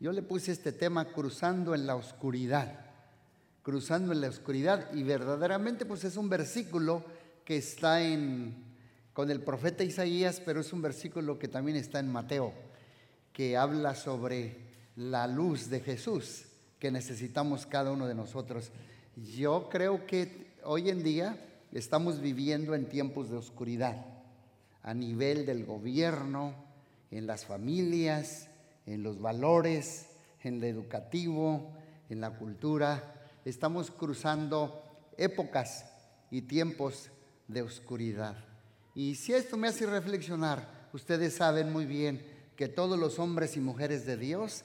Yo le puse este tema cruzando en la oscuridad, cruzando en la oscuridad y verdaderamente pues es un versículo que está en con el profeta Isaías, pero es un versículo que también está en Mateo, que habla sobre la luz de Jesús que necesitamos cada uno de nosotros. Yo creo que hoy en día estamos viviendo en tiempos de oscuridad a nivel del gobierno, en las familias, en los valores, en lo educativo, en la cultura. Estamos cruzando épocas y tiempos de oscuridad. Y si esto me hace reflexionar, ustedes saben muy bien que todos los hombres y mujeres de Dios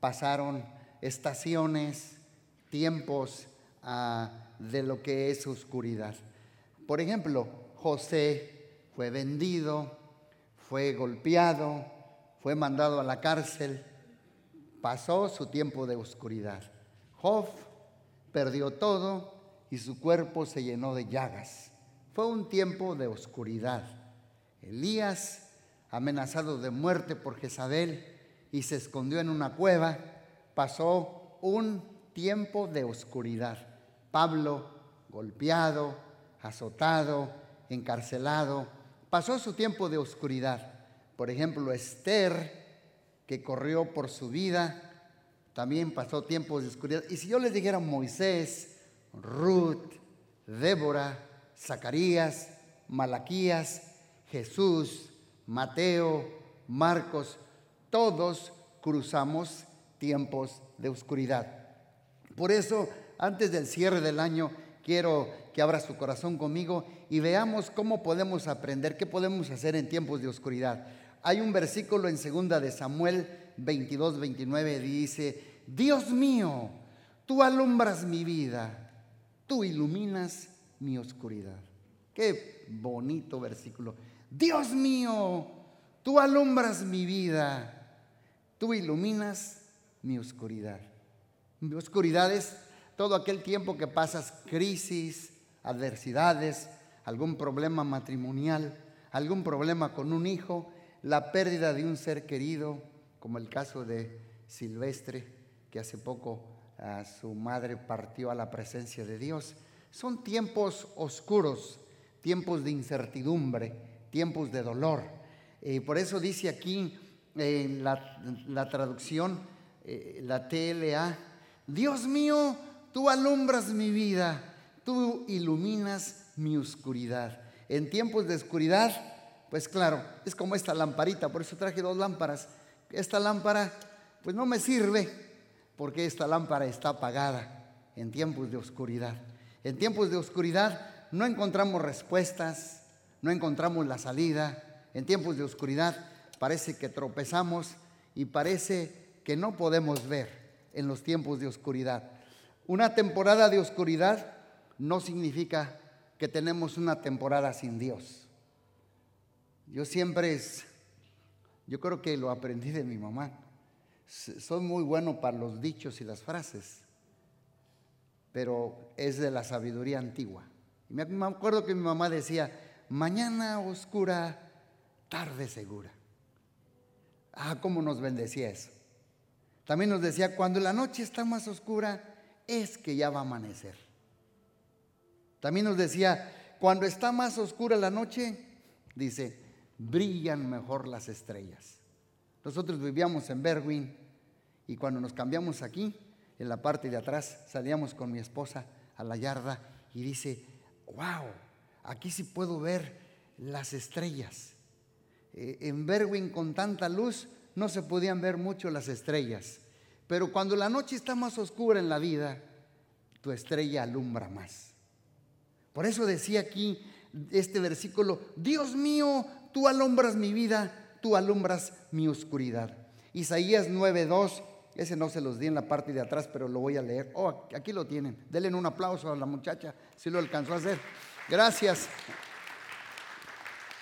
pasaron estaciones, tiempos ah, de lo que es oscuridad. Por ejemplo, José fue vendido, fue golpeado, fue mandado a la cárcel, pasó su tiempo de oscuridad. Job perdió todo y su cuerpo se llenó de llagas. Fue un tiempo de oscuridad. Elías, amenazado de muerte por Jezabel y se escondió en una cueva, pasó un tiempo de oscuridad. Pablo, golpeado, azotado, encarcelado, pasó su tiempo de oscuridad. Por ejemplo, Esther, que corrió por su vida, también pasó tiempos de oscuridad. Y si yo les dijera Moisés, Ruth, Débora, Zacarías, Malaquías, Jesús, Mateo, Marcos, todos cruzamos tiempos de oscuridad. Por eso, antes del cierre del año, quiero que abra su corazón conmigo y veamos cómo podemos aprender, qué podemos hacer en tiempos de oscuridad. Hay un versículo en segunda de Samuel 22, 29, dice, Dios mío, tú alumbras mi vida, tú iluminas mi oscuridad. Qué bonito versículo. Dios mío, tú alumbras mi vida, tú iluminas mi oscuridad. Mi oscuridad es todo aquel tiempo que pasas crisis, adversidades, algún problema matrimonial, algún problema con un hijo, la pérdida de un ser querido, como el caso de Silvestre, que hace poco a su madre partió a la presencia de Dios. Son tiempos oscuros, tiempos de incertidumbre, tiempos de dolor. Eh, por eso dice aquí en la, traducción, eh, la TLA, Dios mío, tú alumbras mi vida, tú iluminas mi oscuridad. En tiempos de oscuridad pues claro, es como esta lamparita, por eso traje dos lámparas. Esta lámpara, pues no me sirve, porque esta lámpara está apagada en tiempos de oscuridad. En tiempos de oscuridad no encontramos respuestas, no encontramos la salida. En tiempos de oscuridad parece que tropezamos y parece que no podemos ver en los tiempos de oscuridad. Una temporada de oscuridad no significa que tenemos una temporada sin Dios. Yo siempre es, yo creo que lo aprendí de mi mamá. Soy muy bueno para los dichos y las frases, pero es de la sabiduría antigua. Y me acuerdo que mi mamá decía, mañana oscura, tarde segura. Ah, cómo nos bendecía eso. También nos decía, cuando la noche está más oscura, es que ya va a amanecer. También nos decía, cuando está más oscura la noche, dice, brillan mejor las estrellas. Nosotros vivíamos en Berwin y cuando nos cambiamos aquí, en la parte de atrás, salíamos con mi esposa a la yarda y dice, wow, aquí sí puedo ver las estrellas. Eh, en Berwin con tanta luz no se podían ver mucho las estrellas, pero cuando la noche está más oscura en la vida, tu estrella alumbra más. Por eso decía aquí este versículo, Dios mío, tú alumbras mi vida, tú alumbras mi oscuridad. Isaías 9:2, ese no se los di en la parte de atrás, pero lo voy a leer. Oh, aquí lo tienen. Denle un aplauso a la muchacha, si lo alcanzó a hacer. Gracias.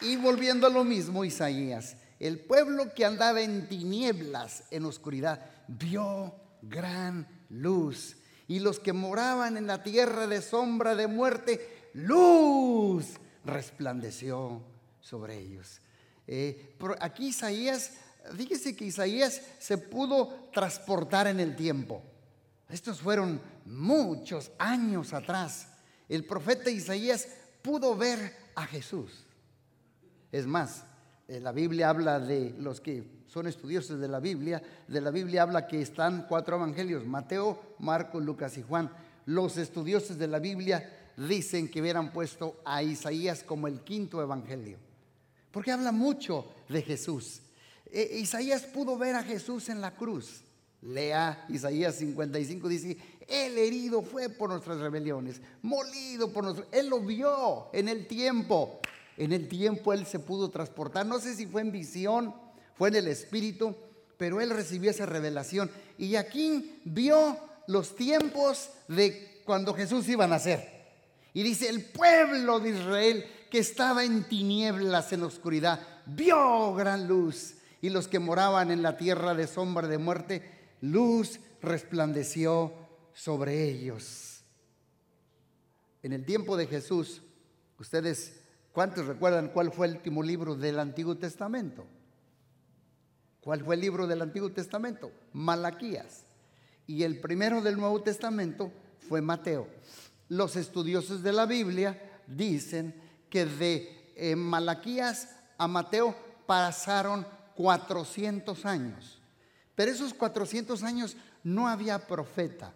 Y volviendo a lo mismo, Isaías, el pueblo que andaba en tinieblas, en oscuridad, vio gran luz. Y los que moraban en la tierra de sombra de muerte, luz resplandeció sobre ellos. Eh, aquí Isaías fíjese que Isaías se pudo transportar en el tiempo. Estos fueron muchos años atrás. El profeta Isaías pudo ver a Jesús. Es más, eh, la Biblia habla de los que son estudiosos de la Biblia, de la Biblia habla que están cuatro evangelios, Mateo, Marcos, Lucas y Juan. Los estudiosos de la Biblia dicen que hubieran puesto a Isaías como el quinto evangelio, porque habla mucho de Jesús. E, Isaías pudo ver a Jesús en la cruz. Lea Isaías 55, dice, el herido fue por nuestras rebeliones, molido por nosotros. Él lo vio en el tiempo. En el tiempo él se pudo transportar. No sé si fue en visión, fue en el espíritu, pero él recibió esa revelación. Y aquí vio los tiempos de cuando Jesús iba a nacer. Y dice, el pueblo de Israel que estaba en tinieblas, en oscuridad, vio gran luz. Y los que moraban en la tierra de sombra de muerte, luz resplandeció sobre ellos. En el tiempo de Jesús, ustedes, ¿cuántos recuerdan cuál fue el último libro del Antiguo Testamento? ¿Cuál fue el libro del Antiguo Testamento? Malaquías. Y el primero del Nuevo Testamento fue Mateo. Los estudiosos de la Biblia dicen que de eh, Malaquías a Mateo pasaron 400 años. Pero esos 400 años no había profeta,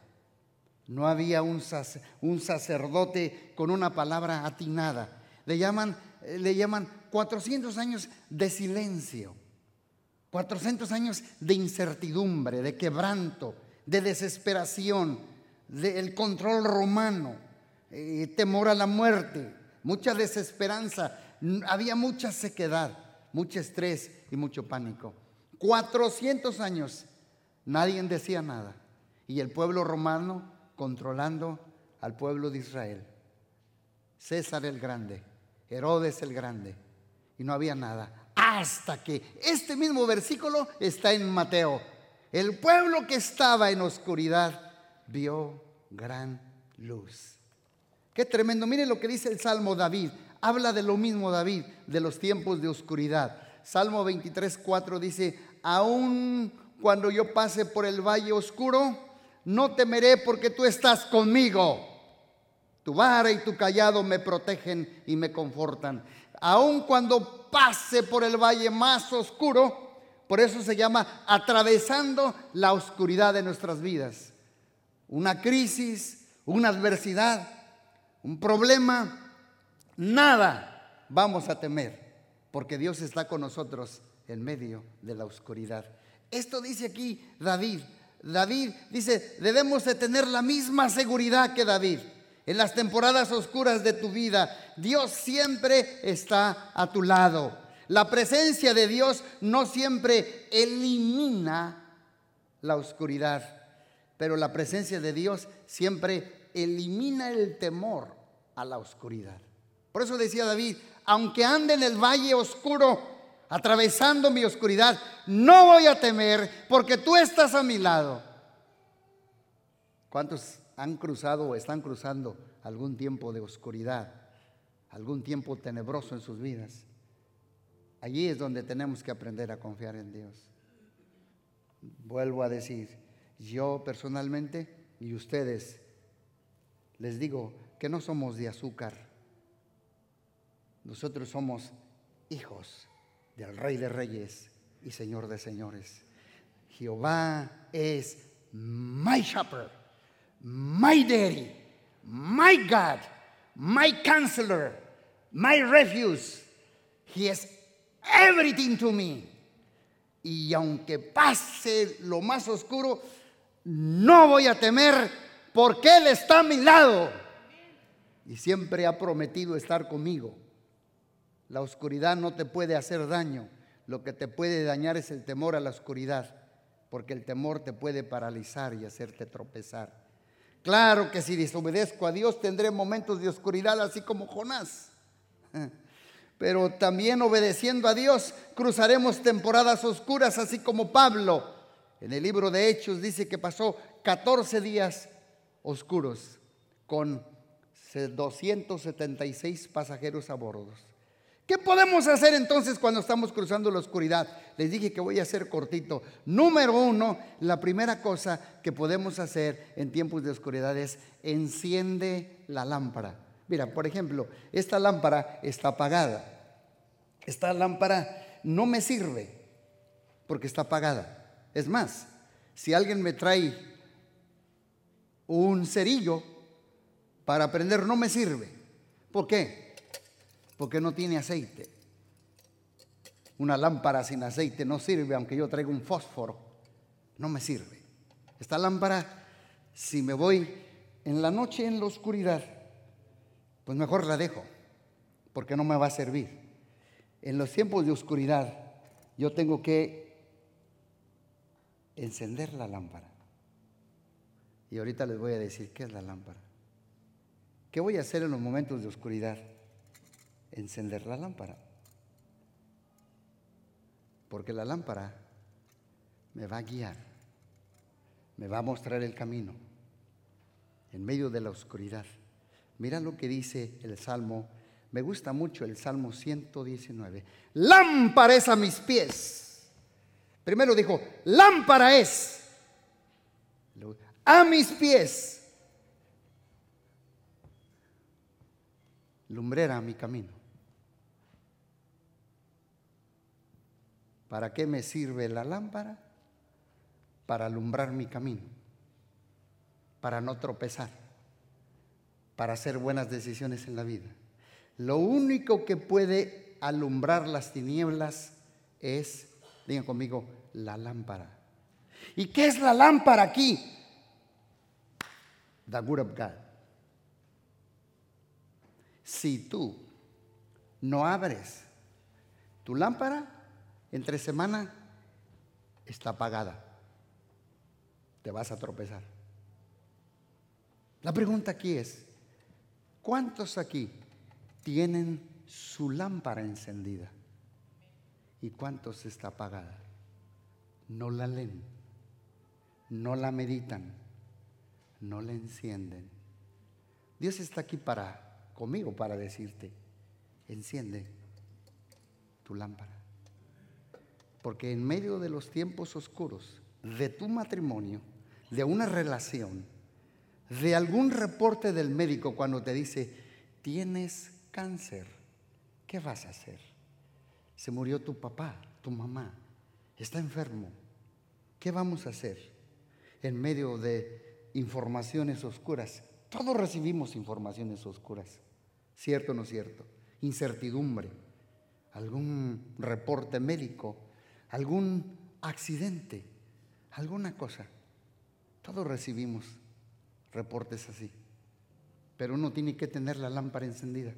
no había un, sacerdote con una palabra atinada. Le llaman, eh, le llaman 400 años de silencio, 400 años de incertidumbre, de quebranto, de desesperación, del control romano, eh, temor a la muerte, mucha desesperanza, había mucha sequedad, mucho estrés y mucho pánico. 400 años nadie decía nada. Y el pueblo romano controlando al pueblo de Israel. César el Grande, Herodes el Grande. Y no había nada. Hasta que este mismo versículo está en Mateo. El pueblo que estaba en oscuridad vio gran luz. Qué tremendo. Mire lo que dice el Salmo David. Habla de lo mismo David, de los tiempos de oscuridad. Salmo 23, 4 dice, aun cuando yo pase por el valle oscuro, no temeré porque tú estás conmigo. Tu vara y tu callado me protegen y me confortan. Aun cuando pase por el valle más oscuro, por eso se llama atravesando la oscuridad de nuestras vidas. Una crisis, una adversidad, un problema, nada vamos a temer porque Dios está con nosotros en medio de la oscuridad. Esto dice aquí David. David dice, debemos de tener la misma seguridad que David. En las temporadas oscuras de tu vida, Dios siempre está a tu lado. La presencia de Dios no siempre elimina la oscuridad, pero la presencia de Dios siempre elimina el temor a la oscuridad. Por eso decía David, aunque ande en el valle oscuro, atravesando mi oscuridad, no voy a temer porque tú estás a mi lado. ¿Cuántos han cruzado o están cruzando algún tiempo de oscuridad, algún tiempo tenebroso en sus vidas? Allí es donde tenemos que aprender a confiar en Dios. Vuelvo a decir, yo personalmente y ustedes les digo que no somos de azúcar nosotros somos hijos del Rey de Reyes y Señor de Señores. Jehová es my shepherd, my daddy, my God, my counselor, my refuge. He is everything to me. Y aunque pase lo más oscuro, no voy a temer porque Él está a mi lado. Y siempre ha prometido estar conmigo. La oscuridad no te puede hacer daño. Lo que te puede dañar es el temor a la oscuridad, porque el temor te puede paralizar y hacerte tropezar. Claro que si desobedezco a Dios tendré momentos de oscuridad así como Jonás. Pero también obedeciendo a Dios cruzaremos temporadas oscuras así como Pablo. En el libro de Hechos dice que pasó 14 días oscuros con 276 pasajeros a bordo. ¿Qué podemos hacer entonces cuando estamos cruzando la oscuridad? Les dije que voy a ser cortito. Número uno, la primera cosa que podemos hacer en tiempos de oscuridad es enciende la lámpara. Mira, por ejemplo, esta lámpara está apagada. Esta lámpara no me sirve porque está apagada. Es más, si alguien me trae un cerillo para prender, no me sirve. ¿Por qué? porque no tiene aceite. Una lámpara sin aceite no sirve, aunque yo traiga un fósforo, no me sirve. Esta lámpara, si me voy en la noche en la oscuridad, pues mejor la dejo, porque no me va a servir. En los tiempos de oscuridad, yo tengo que encender la lámpara. Y ahorita les voy a decir qué es la lámpara. ¿Qué voy a hacer en los momentos de oscuridad? encender la lámpara. Porque la lámpara me va a guiar, me va a mostrar el camino en medio de la oscuridad. Mira lo que dice el Salmo, me gusta mucho el Salmo 119. Lámpara es a mis pies. Primero dijo, lámpara es a mis pies. Lumbrera a mi camino. ¿Para qué me sirve la lámpara? Para alumbrar mi camino, para no tropezar, para hacer buenas decisiones en la vida. Lo único que puede alumbrar las tinieblas es, digan conmigo, la lámpara. ¿Y qué es la lámpara aquí? The Word of God. Si tú no abres tu lámpara, entre semana está apagada. Te vas a tropezar. La pregunta aquí es, ¿cuántos aquí tienen su lámpara encendida? ¿Y cuántos está apagada? No la leen, no la meditan, no la encienden. Dios está aquí para conmigo para decirte, enciende tu lámpara. Porque en medio de los tiempos oscuros de tu matrimonio, de una relación, de algún reporte del médico cuando te dice, tienes cáncer, ¿qué vas a hacer? Se murió tu papá, tu mamá, está enfermo, ¿qué vamos a hacer? En medio de informaciones oscuras, todos recibimos informaciones oscuras, ¿cierto o no cierto? Incertidumbre, algún reporte médico. Algún accidente, alguna cosa. Todos recibimos reportes así, pero uno tiene que tener la lámpara encendida.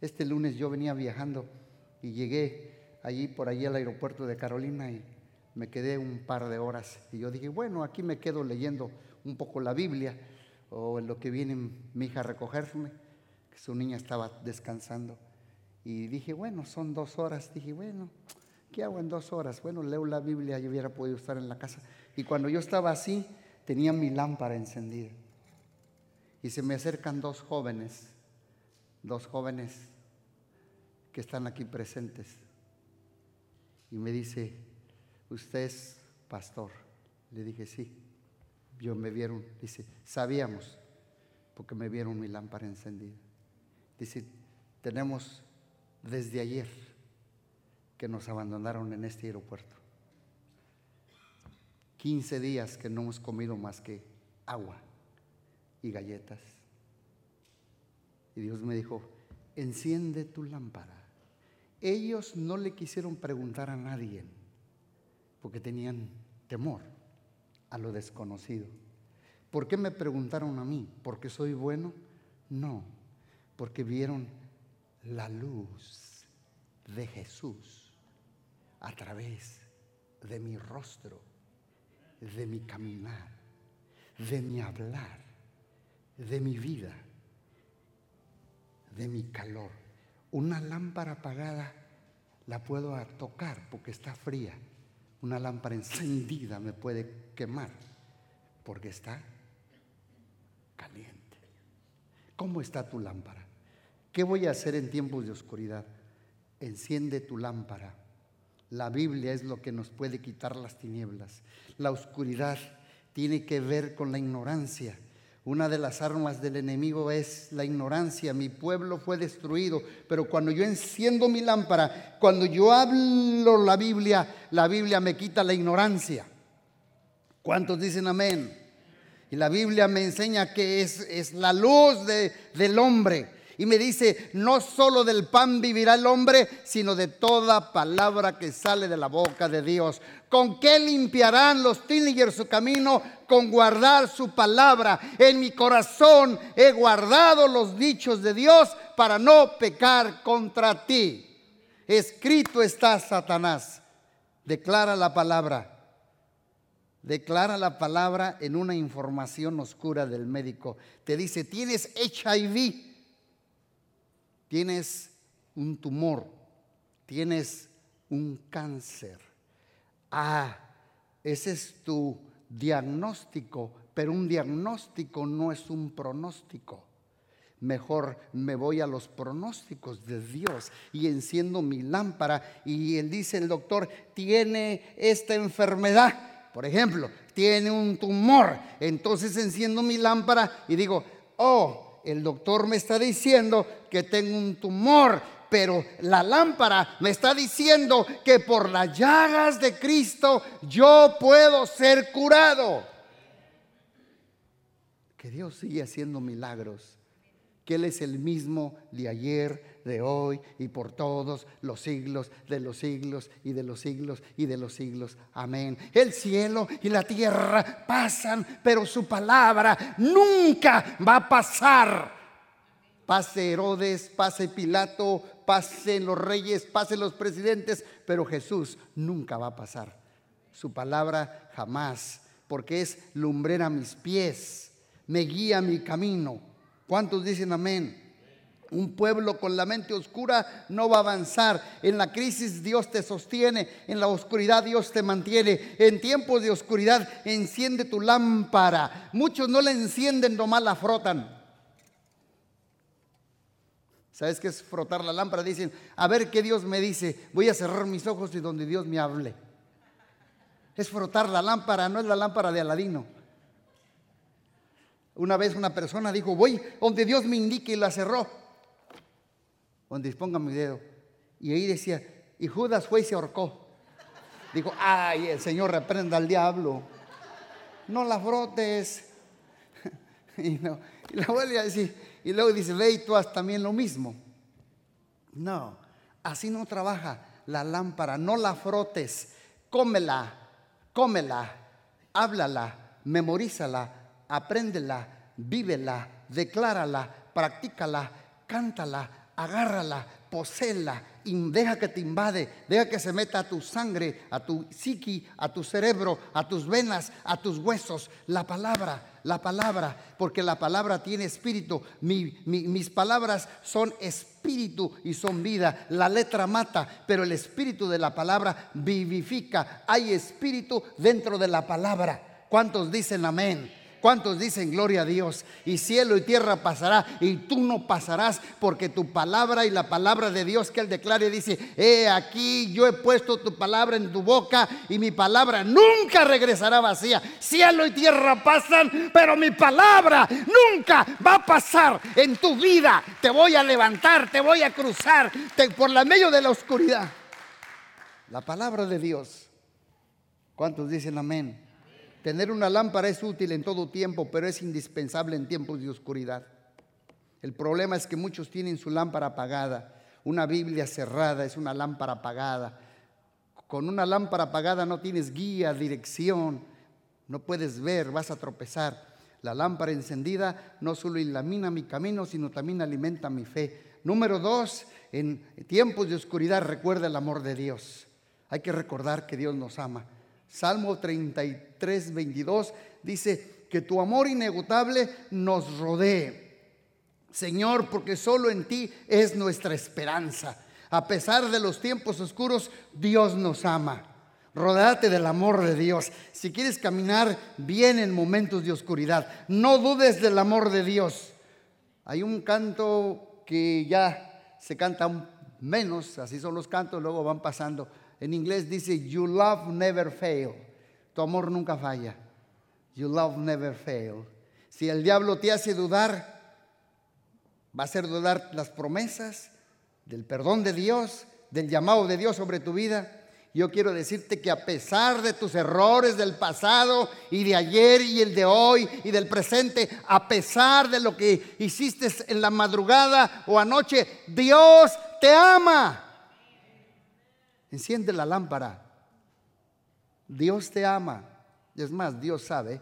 Este lunes yo venía viajando y llegué allí por allí al aeropuerto de Carolina y me quedé un par de horas. Y yo dije, bueno, aquí me quedo leyendo un poco la Biblia o en lo que viene mi hija a recogerme, que su niña estaba descansando. Y dije, bueno, son dos horas. Dije, bueno, ¿Qué hago en dos horas? Bueno, leo la Biblia, yo hubiera podido estar en la casa. Y cuando yo estaba así, tenía mi lámpara encendida. Y se me acercan dos jóvenes, dos jóvenes que están aquí presentes. Y me dice, ¿usted es pastor? Le dije, sí. Yo me vieron, dice, sabíamos, porque me vieron mi lámpara encendida. Dice, tenemos desde ayer que nos abandonaron en este aeropuerto. 15 días que no hemos comido más que agua y galletas. Y Dios me dijo, enciende tu lámpara. Ellos no le quisieron preguntar a nadie porque tenían temor a lo desconocido. ¿Por qué me preguntaron a mí? ¿Porque soy bueno? No, porque vieron la luz de Jesús a través de mi rostro, de mi caminar, de mi hablar, de mi vida, de mi calor. Una lámpara apagada la puedo tocar porque está fría. Una lámpara encendida me puede quemar porque está caliente. ¿Cómo está tu lámpara? ¿Qué voy a hacer en tiempos de oscuridad? enciende tu lámpara. La Biblia es lo que nos puede quitar las tinieblas. La oscuridad tiene que ver con la ignorancia. Una de las armas del enemigo es la ignorancia. Mi pueblo fue destruido, pero cuando yo enciendo mi lámpara, cuando yo hablo la Biblia, la Biblia me quita la ignorancia. ¿Cuántos dicen amén? Y la Biblia me enseña que es, es la luz de, del hombre. Y me dice, no solo del pan vivirá el hombre, sino de toda palabra que sale de la boca de Dios. ¿Con qué limpiarán los teenagers su camino? Con guardar su palabra. En mi corazón he guardado los dichos de Dios para no pecar contra ti. Escrito está Satanás. Declara la palabra declara la palabra en una información oscura del médico. Te dice, tienes HIV, tienes un tumor, tienes un cáncer. Ah, ese es tu diagnóstico, pero un diagnóstico no es un pronóstico. Mejor me voy a los pronósticos de Dios y enciendo mi lámpara y él dice, el doctor, tiene esta enfermedad por ejemplo, tiene un tumor, entonces enciendo mi lámpara y digo, oh, el doctor me está diciendo que tengo un tumor, pero la lámpara me está diciendo que por las llagas de Cristo yo puedo ser curado. Que Dios sigue haciendo milagros, que Él es el mismo de ayer, de hoy y por todos los siglos de los siglos y de los siglos y de los siglos. Amén. El cielo y la tierra pasan, pero su palabra nunca va a pasar. Pase Herodes, pase Pilato, pasen los reyes, pasen los presidentes, pero Jesús nunca va a pasar. Su palabra jamás, porque es lumbrera mis pies, me guía mi camino. ¿Cuántos dicen amén? Un pueblo con la mente oscura no va a avanzar. En la crisis Dios te sostiene, en la oscuridad Dios te mantiene. En tiempos de oscuridad enciende tu lámpara. Muchos no la encienden, nomás la frotan. ¿Sabes qué es frotar la lámpara? Dicen, a ver qué Dios me dice. Voy a cerrar mis ojos y donde Dios me hable. Es frotar la lámpara, no es la lámpara de Aladino. Una vez una persona dijo, voy donde Dios me indique y la cerró donde disponga mi dedo. Y ahí decía, y Judas fue y se ahorcó. Dijo, ay, el Señor reprenda al diablo. No la frotes. y, no, y la vuelve. Y luego dice, ve y tú haz también lo mismo. No, así no trabaja la lámpara. No la frotes. Cómela, cómela, háblala, memorízala, apréndela, vívela, declárala, practícala, cántala, agárrala, posela, deja que te invade, deja que se meta a tu sangre, a tu psiqui, a tu cerebro, a tus venas, a tus huesos. La palabra, la palabra, porque la palabra tiene espíritu. mis palabras son espíritu y son vida. La letra mata, pero el espíritu de la palabra vivifica. Hay espíritu dentro de la palabra. ¿Cuántos dicen amén? ¿Cuántos dicen gloria a Dios? Y cielo y tierra pasará y tú no pasarás porque tu palabra y la palabra de Dios que Él declare dice, he aquí yo he puesto tu palabra en tu boca y mi palabra nunca regresará vacía. Cielo y tierra pasan, pero mi palabra nunca va a pasar en tu vida. Te voy a levantar, te voy a cruzar por la medio de la oscuridad. La palabra de Dios. ¿Cuántos dicen amén? Tener una lámpara es útil en todo tiempo, pero es indispensable en tiempos de oscuridad. El problema es que muchos tienen su lámpara apagada. Una Biblia cerrada es una lámpara apagada. Con una lámpara apagada no tienes guía, dirección, no puedes ver, vas a tropezar. La lámpara encendida no solo ilumina mi camino, sino también alimenta mi fe. Número dos, en tiempos de oscuridad recuerda el amor de Dios. Hay que recordar que Dios nos ama. Salmo 33, 22 dice, que tu amor inagotable nos rodee. Señor, porque solo en ti es nuestra esperanza. A pesar de los tiempos oscuros, Dios nos ama. Rodate del amor de Dios. Si quieres caminar bien en momentos de oscuridad, no dudes del amor de Dios. Hay un canto que ya se canta menos, así son los cantos, luego van pasando. En inglés dice, You love never fail. Tu amor nunca falla. You love never fail. Si el diablo te hace dudar, va a hacer dudar las promesas del perdón de Dios, del llamado de Dios sobre tu vida. Yo quiero decirte que a pesar de tus errores del pasado y de ayer y el de hoy y del presente, a pesar de lo que hiciste en la madrugada o anoche, Dios te ama. Enciende la lámpara. Dios te ama. Es más, Dios sabe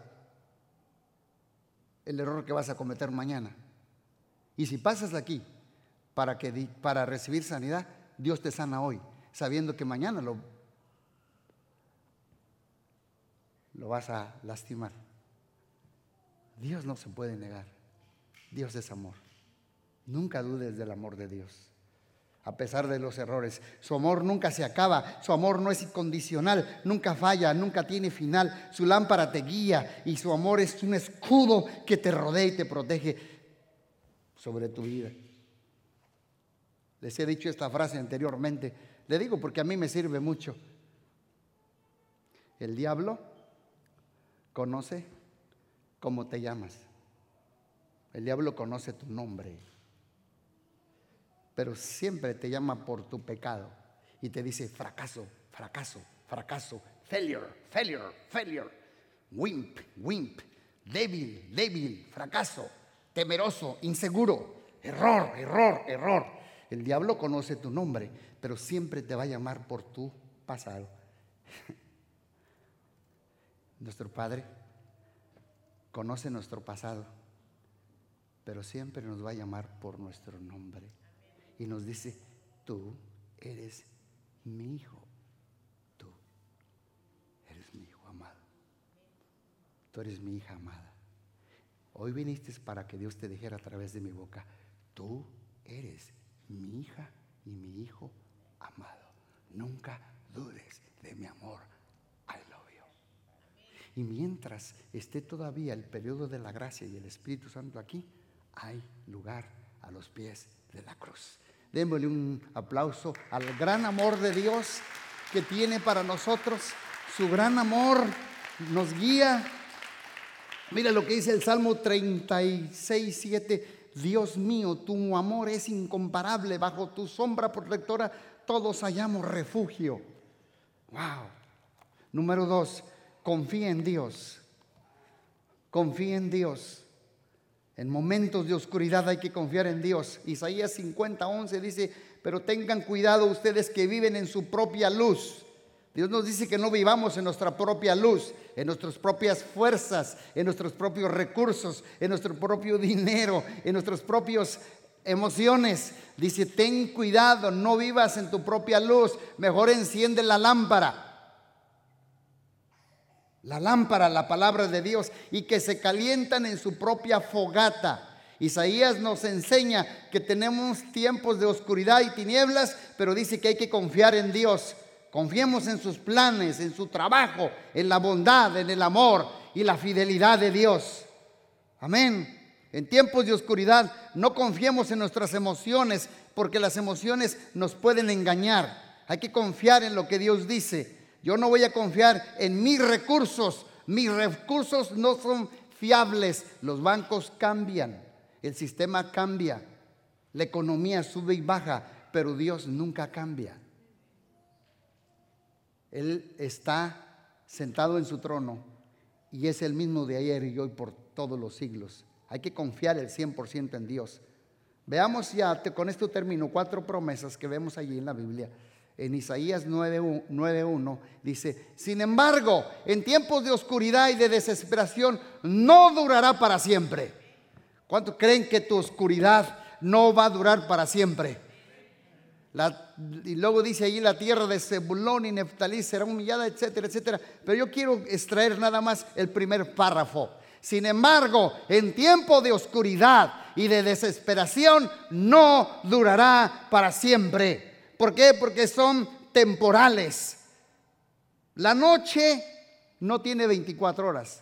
el error que vas a cometer mañana. Y si pasas aquí para, que, para recibir sanidad, Dios te sana hoy, sabiendo que mañana lo lo vas a lastimar. Dios no se puede negar. Dios es amor. Nunca dudes del amor de Dios. A pesar de los errores, su amor nunca se acaba, su amor no es incondicional, nunca falla, nunca tiene final. Su lámpara te guía y su amor es un escudo que te rodea y te protege sobre tu vida. Les he dicho esta frase anteriormente, le digo porque a mí me sirve mucho. El diablo conoce cómo te llamas. El diablo conoce tu nombre, pero siempre te llama por tu pecado y te dice fracaso, fracaso, fracaso, failure, failure, failure, wimp, wimp, débil, débil, fracaso, temeroso, inseguro, error, error, error. El diablo conoce tu nombre, pero siempre te va a llamar por tu pasado. Nuestro Padre conoce nuestro pasado, pero siempre nos va a llamar por nuestro nombre. Y nos dice, tú eres mi hijo, tú eres mi hijo amado, tú eres mi hija amada. Hoy viniste para que Dios te dijera a través de mi boca, tú eres mi hija y mi hijo amado. Nunca dudes de mi amor y mientras esté todavía el periodo de la gracia y el Espíritu Santo aquí, hay lugar a los pies de la cruz. Démosle un aplauso al gran amor de Dios que tiene para nosotros. Su gran amor nos guía. Mira lo que dice el Salmo 36, 7. Dios mío, tu amor es incomparable. Bajo tu sombra protectora todos hallamos refugio. Wow. Número dos, confía en Dios. Confía en Dios. En momentos de oscuridad hay que confiar en Dios. Isaías 50, 11 dice, pero tengan cuidado ustedes que viven en su propia luz. Dios nos dice que no vivamos en nuestra propia luz, en nuestras propias fuerzas, en nuestros propios recursos, en nuestro propio dinero, en nuestras propias emociones. Dice, ten cuidado, no vivas en tu propia luz, mejor enciende la lámpara la lámpara, la palabra de Dios, y que se calientan en su propia fogata. Isaías nos enseña que tenemos tiempos de oscuridad y tinieblas, pero dice que hay que confiar en Dios. Confiemos en sus planes, en su trabajo, en la bondad, en el amor y la fidelidad de Dios. Amén. En tiempos de oscuridad no confiemos en nuestras emociones porque las emociones nos pueden engañar. Hay que confiar en lo que Dios dice. Yo no voy a confiar en mis recursos. Mis recursos no son fiables. Los bancos cambian. El sistema cambia. La economía sube y baja. Pero Dios nunca cambia. Él está sentado en su trono y es el mismo de ayer y hoy por todos los siglos. Hay que confiar el 100% en Dios. Veamos ya, con esto termino, cuatro promesas que vemos allí en la Biblia en Isaías 9.1 dice, sin embargo, en tiempos de oscuridad y de desesperación no durará para siempre. ¿Cuántos creen que tu oscuridad no va a durar para siempre? y luego dice allí la tierra de Zebulón y Neftalí será humillada, etcétera, etcétera. Pero yo quiero extraer nada más el primer párrafo. Sin embargo, en tiempo de oscuridad y de desesperación no durará para siempre. ¿Por qué? Porque son temporales. La noche no tiene 24 horas.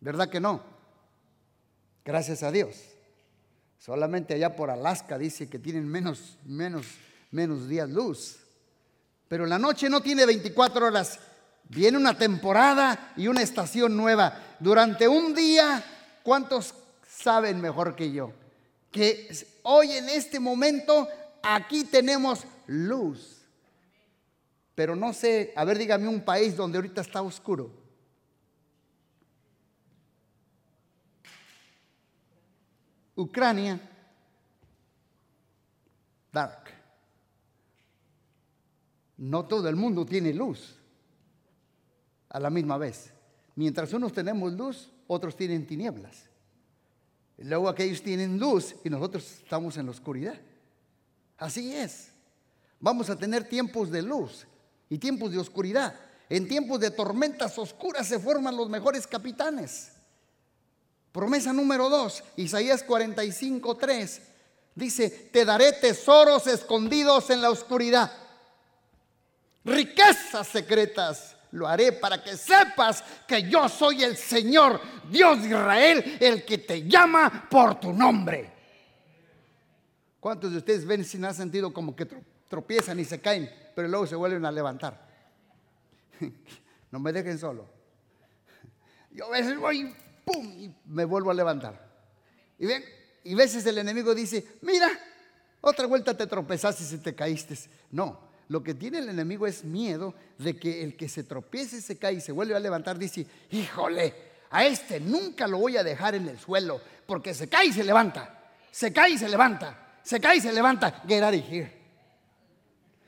¿Verdad que no? Gracias a Dios. Solamente allá por Alaska dice que tienen menos, menos menos días luz. Pero la noche no tiene 24 horas. Viene una temporada y una estación nueva. Durante un día, ¿cuántos saben mejor que yo? Que hoy en este momento aquí tenemos luz. Pero no sé, a ver, dígame un país donde ahorita está oscuro. Ucrania, dark. No todo el mundo tiene luz a la misma vez. Mientras unos tenemos luz, otros tienen tinieblas. Luego aquellos tienen luz y nosotros estamos en la oscuridad. Así es. Vamos a tener tiempos de luz y tiempos de oscuridad. En tiempos de tormentas oscuras se forman los mejores capitanes. Promesa número 2, Isaías 45, 3. Dice, te daré tesoros escondidos en la oscuridad, riquezas secretas. Lo haré para que sepas que yo soy el Señor, Dios de Israel, el que te llama por tu nombre. ¿Cuántos de ustedes ven si no han sentido como que tropiezan y se caen, pero luego se vuelven a levantar? No me dejen solo. Yo a veces voy, ¡pum! y me vuelvo a levantar. Y ven, y veces el enemigo dice, mira, otra vuelta te tropezaste y te caíste. No, lo que tiene el enemigo es miedo de que el que se tropiece, se cae y se vuelve a levantar, dice, híjole, a este nunca lo voy a dejar en el suelo, porque se cae y se levanta, se cae y se levanta, se cae y se levanta, get out of here.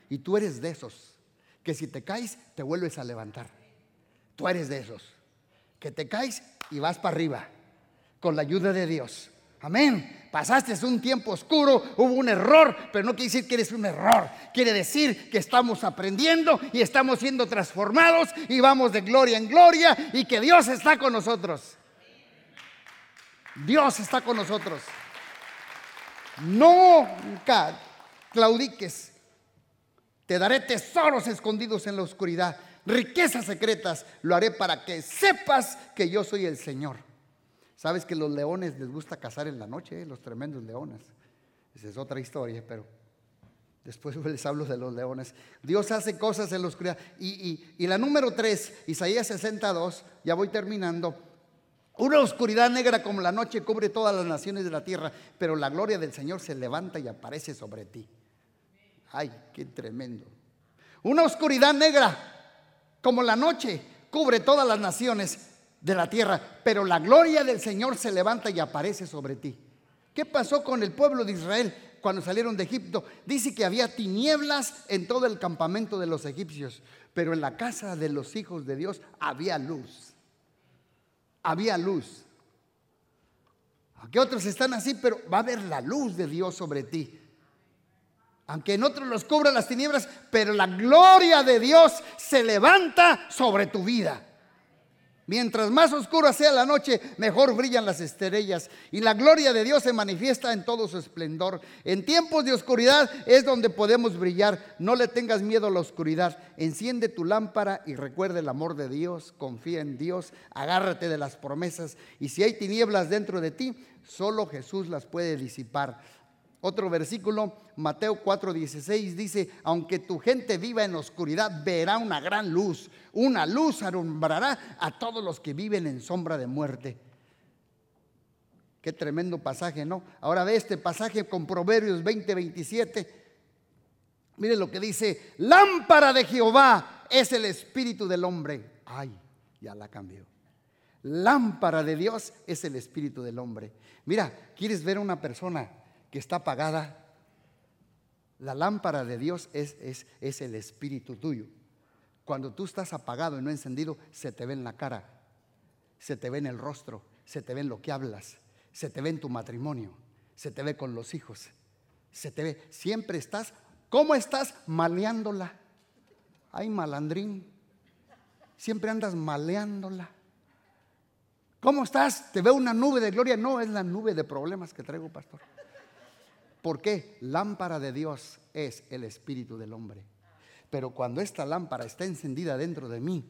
Y tú eres de esos, que si te caes, te vuelves a levantar. Tú eres de esos, que te caes y vas para arriba, con la ayuda de Dios. Amén. Pasaste un tiempo oscuro, hubo un error, pero no quiere decir que eres un error. Quiere decir que estamos aprendiendo y estamos siendo transformados y vamos de gloria en gloria y que Dios está con nosotros. Dios está con nosotros. Nunca claudiques. Te daré tesoros escondidos en la oscuridad, riquezas secretas. Lo haré para que sepas que yo soy el Señor. Sabes que los leones les gusta cazar en la noche, eh? los tremendos leones. Esa es otra historia, pero después les hablo de los leones. Dios hace cosas en la oscuridad. Y, la número 3, Isaías 62, ya voy terminando. Una oscuridad negra como la noche cubre todas las naciones de la tierra, pero la gloria del Señor se levanta y aparece sobre ti. Ay, qué tremendo. Una oscuridad negra como la noche cubre todas las naciones, de la tierra, pero la gloria del Señor se levanta y aparece sobre ti. ¿Qué pasó con el pueblo de Israel cuando salieron de Egipto? Dice que había tinieblas en todo el campamento de los egipcios, pero en la casa de los hijos de Dios había luz. Había luz. Aquí otros están así, pero va a haber la luz de Dios sobre ti. Aunque en otros los cubran las tinieblas, pero la gloria de Dios se levanta sobre tu vida. Mientras más oscura sea la noche, mejor brillan las estrellas y la gloria de Dios se manifiesta en todo su esplendor. En tiempos de oscuridad es donde podemos brillar. No le tengas miedo a la oscuridad. Enciende tu lámpara y recuerda el amor de Dios. Confía en Dios. Agárrate de las promesas. Y si hay tinieblas dentro de ti, solo Jesús las puede disipar. Otro versículo, Mateo 4:16 dice, aunque tu gente viva en oscuridad, verá una gran luz. Una luz alumbrará a todos los que viven en sombra de muerte. Qué tremendo pasaje, ¿no? Ahora ve este pasaje con Proverbios 20:27. Mire lo que dice, lámpara de Jehová es el espíritu del hombre. Ay, ya la cambió. Lámpara de Dios es el espíritu del hombre. Mira, ¿quieres ver a una persona que está apagada, la lámpara de Dios es, es, es el espíritu tuyo. Cuando tú estás apagado y no encendido, se te ve en la cara, se te ve en el rostro, se te ve en lo que hablas, se te ve en tu matrimonio, se te ve con los hijos, se te ve, siempre estás, ¿cómo estás? Maleándola. Ay, malandrín, siempre andas maleándola. ¿Cómo estás? Te veo una nube de gloria. No, es la nube de problemas que traigo, pastor. ¿Por qué? Lámpara de Dios es el espíritu del hombre. Pero cuando esta lámpara está encendida dentro de mí,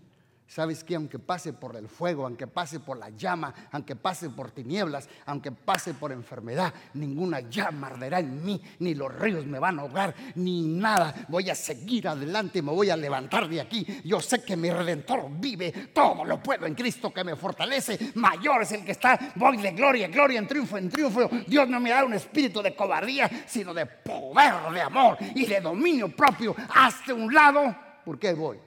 ¿Sabes que Aunque pase por el fuego, aunque pase por la llama, aunque pase por tinieblas, aunque pase por enfermedad, ninguna llama arderá en mí, ni los ríos me van a ahogar, ni nada. Voy a seguir adelante, me voy a levantar de aquí. Yo sé que mi redentor vive, todo lo puedo en Cristo que me fortalece. Mayor es el que está, voy de gloria gloria, en triunfo en triunfo. Dios no me da un espíritu de cobardía, sino de poder, de amor y de dominio propio. Hasta un lado, ¿por qué voy?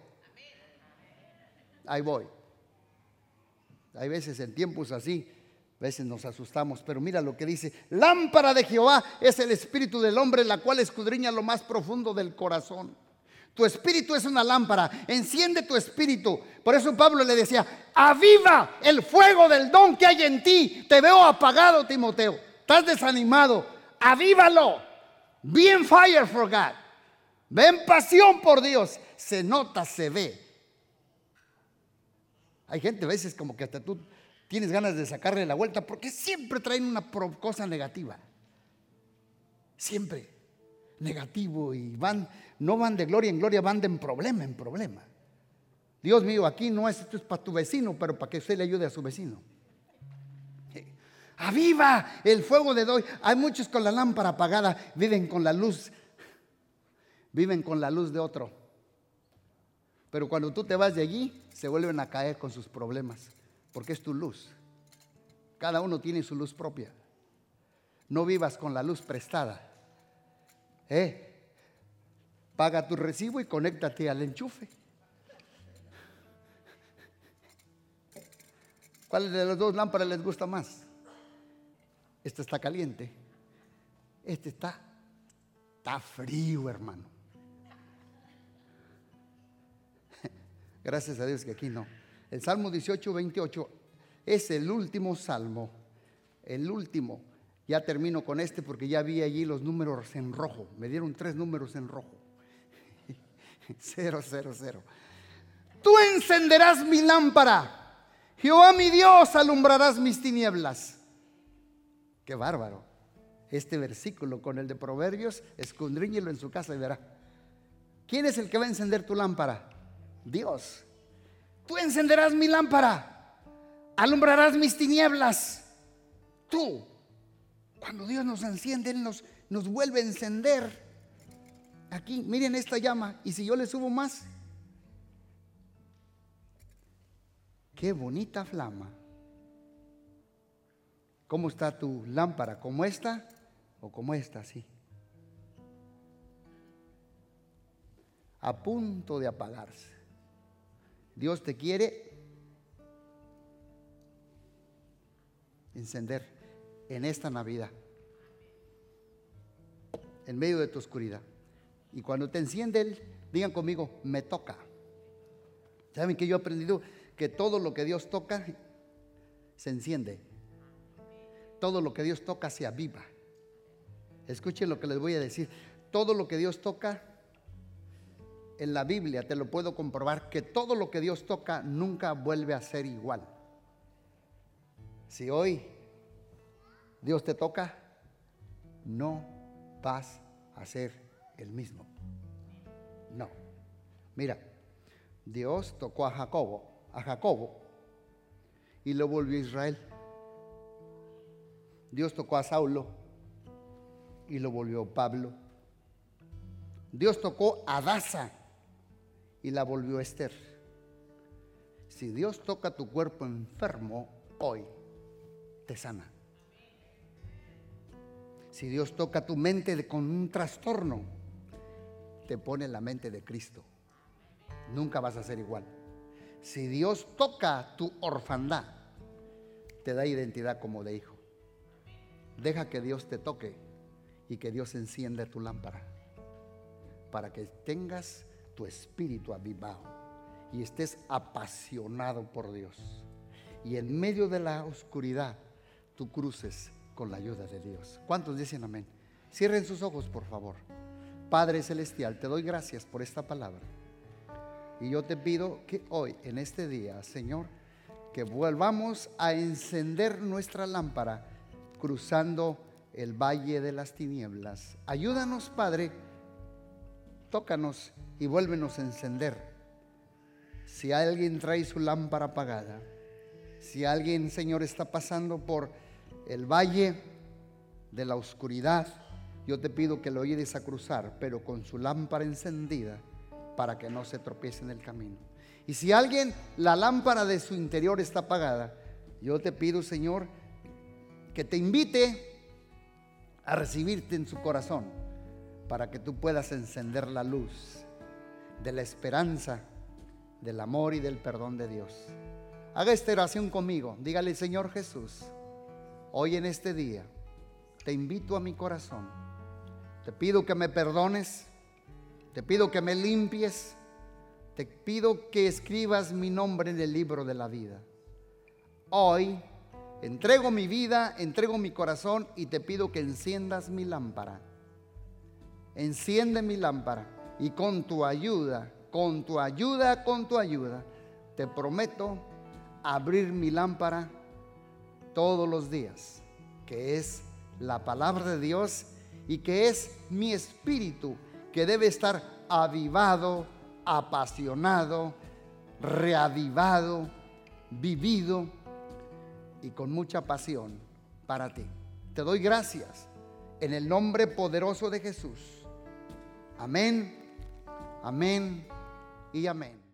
Ahí voy. Hay veces en tiempos así, a veces nos asustamos, pero mira lo que dice, lámpara de Jehová es el espíritu del hombre, la cual escudriña lo más profundo del corazón. Tu espíritu es una lámpara, enciende tu espíritu. Por eso Pablo le decía, aviva el fuego del don que hay en ti. Te veo apagado, Timoteo. Estás desanimado. Avívalo. Be in fire for God. Ven pasión por Dios. Se nota, se ve. Hay gente a veces como que hasta tú tienes ganas de sacarle la vuelta porque siempre traen una cosa negativa. Siempre negativo y van, no van de gloria en gloria, van de problema en problema. Dios mío, aquí no es, esto es para tu vecino, pero para que usted le ayude a su vecino. Aviva el fuego de hoy. Hay muchos con la lámpara apagada, viven con la luz, viven con la luz de otro. Pero cuando tú te vas de allí, se vuelven a caer con sus problemas, porque es tu luz. Cada uno tiene su luz propia. No vivas con la luz prestada. ¿Eh? Paga tu recibo y conéctate al enchufe. ¿Cuál de las dos lámparas les gusta más? Esta está caliente. Este está, está frío, hermano. Gracias a Dios que aquí no. El Salmo 18, 28 es el último salmo. El último. Ya termino con este porque ya vi allí los números en rojo. Me dieron tres números en rojo. Cero, cero, cero. Tú encenderás mi lámpara. Jehová mi Dios alumbrarás mis tinieblas. Qué bárbaro. Este versículo con el de Proverbios, escondríñelo en su casa y verá. ¿Quién es el que va a encender tu lámpara? Dios. Tú encenderás mi lámpara, alumbrarás mis tinieblas. Tú, cuando Dios nos enciende, Él nos, nos vuelve a encender. Aquí, miren esta llama. Y si yo le subo más, qué bonita flama. ¿Cómo está tu lámpara? ¿Como esta o como esta? Sí. A punto de apagarse. Dios te quiere encender en esta Navidad, en medio de tu oscuridad. Y cuando te enciende Él, digan conmigo, me toca. ¿Saben que yo he aprendido que todo lo que Dios toca se enciende? Todo lo que Dios toca se aviva. Escuchen lo que les voy a decir. Todo lo que Dios toca en la Biblia te lo puedo comprobar que todo lo que Dios toca nunca vuelve a ser igual. Si hoy Dios te toca, no vas a ser el mismo. No. Mira, Dios tocó a Jacobo, a Jacobo y lo volvió a Israel. Dios tocó a Saulo y lo volvió Pablo. Dios tocó a Daza y la volvió Esther. Si Dios toca tu cuerpo enfermo hoy, te sana. Si Dios toca tu mente con un trastorno, te pone la mente de Cristo. Nunca vas a ser igual. Si Dios toca tu orfandad, te da identidad como de hijo. Deja que Dios te toque y que Dios encienda tu lámpara para que tengas tu espíritu avivado y estés apasionado por Dios. Y en medio de la oscuridad, tú cruces con la ayuda de Dios. ¿Cuántos dicen amén? Cierren sus ojos, por favor. Padre Celestial, te doy gracias por esta palabra. Y yo te pido que hoy, en este día, Señor, que volvamos a encender nuestra lámpara cruzando el valle de las tinieblas. Ayúdanos, Padre, tócanos y vuélvenos a encender Si alguien trae su lámpara apagada, si alguien, Señor, está pasando por el valle de la oscuridad, yo te pido que lo ayudes a cruzar, pero con su lámpara encendida para que no se tropiece en el camino. Y si alguien, la lámpara de su interior está apagada, yo te pido, Señor, que te invite a recibirte en su corazón para que tú puedas encender la luz de la esperanza, del amor y del perdón de Dios. Haga esta oración conmigo. Dígale, Señor Jesús, hoy en este día te invito a mi corazón. Te pido que me perdones. Te pido que me limpies. Te pido que escribas mi nombre en el libro de la vida. Hoy entrego mi vida, entrego mi corazón y te pido que enciendas mi lámpara. Enciende mi lámpara y con tu ayuda, con tu ayuda, con tu ayuda, te prometo abrir mi lámpara todos los días, que es la palabra de Dios y que es mi espíritu que debe estar avivado, apasionado, reavivado, vivido y con mucha pasión para ti. Te doy gracias en el nombre poderoso de Jesús. Amén, amén y amén.